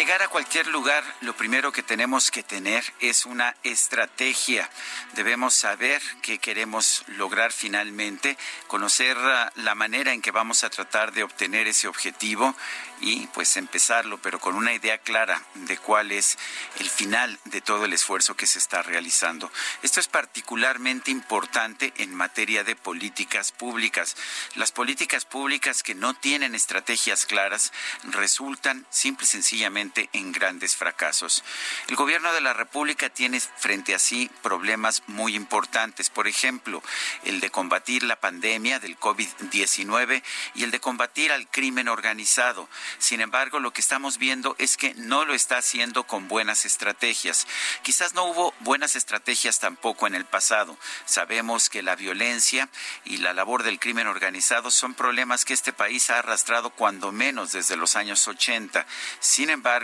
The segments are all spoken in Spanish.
Llegar a cualquier lugar, lo primero que tenemos que tener es una estrategia. Debemos saber qué queremos lograr finalmente, conocer ah, la manera en que vamos a tratar de obtener ese objetivo y pues empezarlo, pero con una idea clara de cuál es el final de todo el esfuerzo que se está realizando. Esto es particularmente importante en materia de políticas públicas. Las políticas públicas que no tienen estrategias claras resultan simple y sencillamente en grandes fracasos. El gobierno de la República tiene frente a sí problemas muy importantes, por ejemplo, el de combatir la pandemia del COVID-19 y el de combatir al crimen organizado. Sin embargo, lo que estamos viendo es que no lo está haciendo con buenas estrategias. Quizás no hubo buenas estrategias tampoco en el pasado. Sabemos que la violencia y la labor del crimen organizado son problemas que este país ha arrastrado cuando menos desde los años 80. Sin embargo,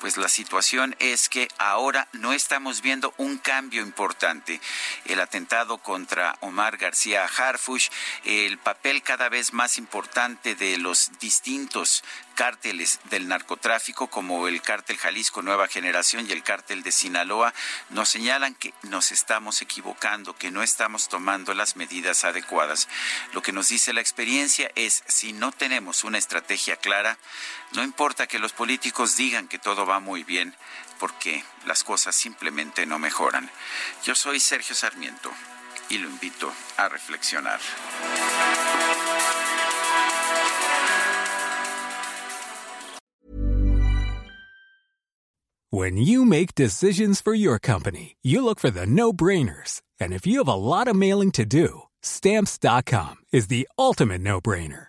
pues la situación es que ahora no estamos viendo un cambio importante. El atentado contra Omar García Harfush, el papel cada vez más importante de los distintos cárteles del narcotráfico como el cártel Jalisco Nueva Generación y el cártel de Sinaloa nos señalan que nos estamos equivocando, que no estamos tomando las medidas adecuadas. Lo que nos dice la experiencia es si no tenemos una estrategia clara, no importa que los políticos digan que todo va muy bien, porque las cosas simplemente no mejoran. Yo soy Sergio Sarmiento y lo invito a reflexionar. When you make decisions for your company, you look for the no-brainers. And if you have a lot of mailing to do, stamps.com is the ultimate no-brainer.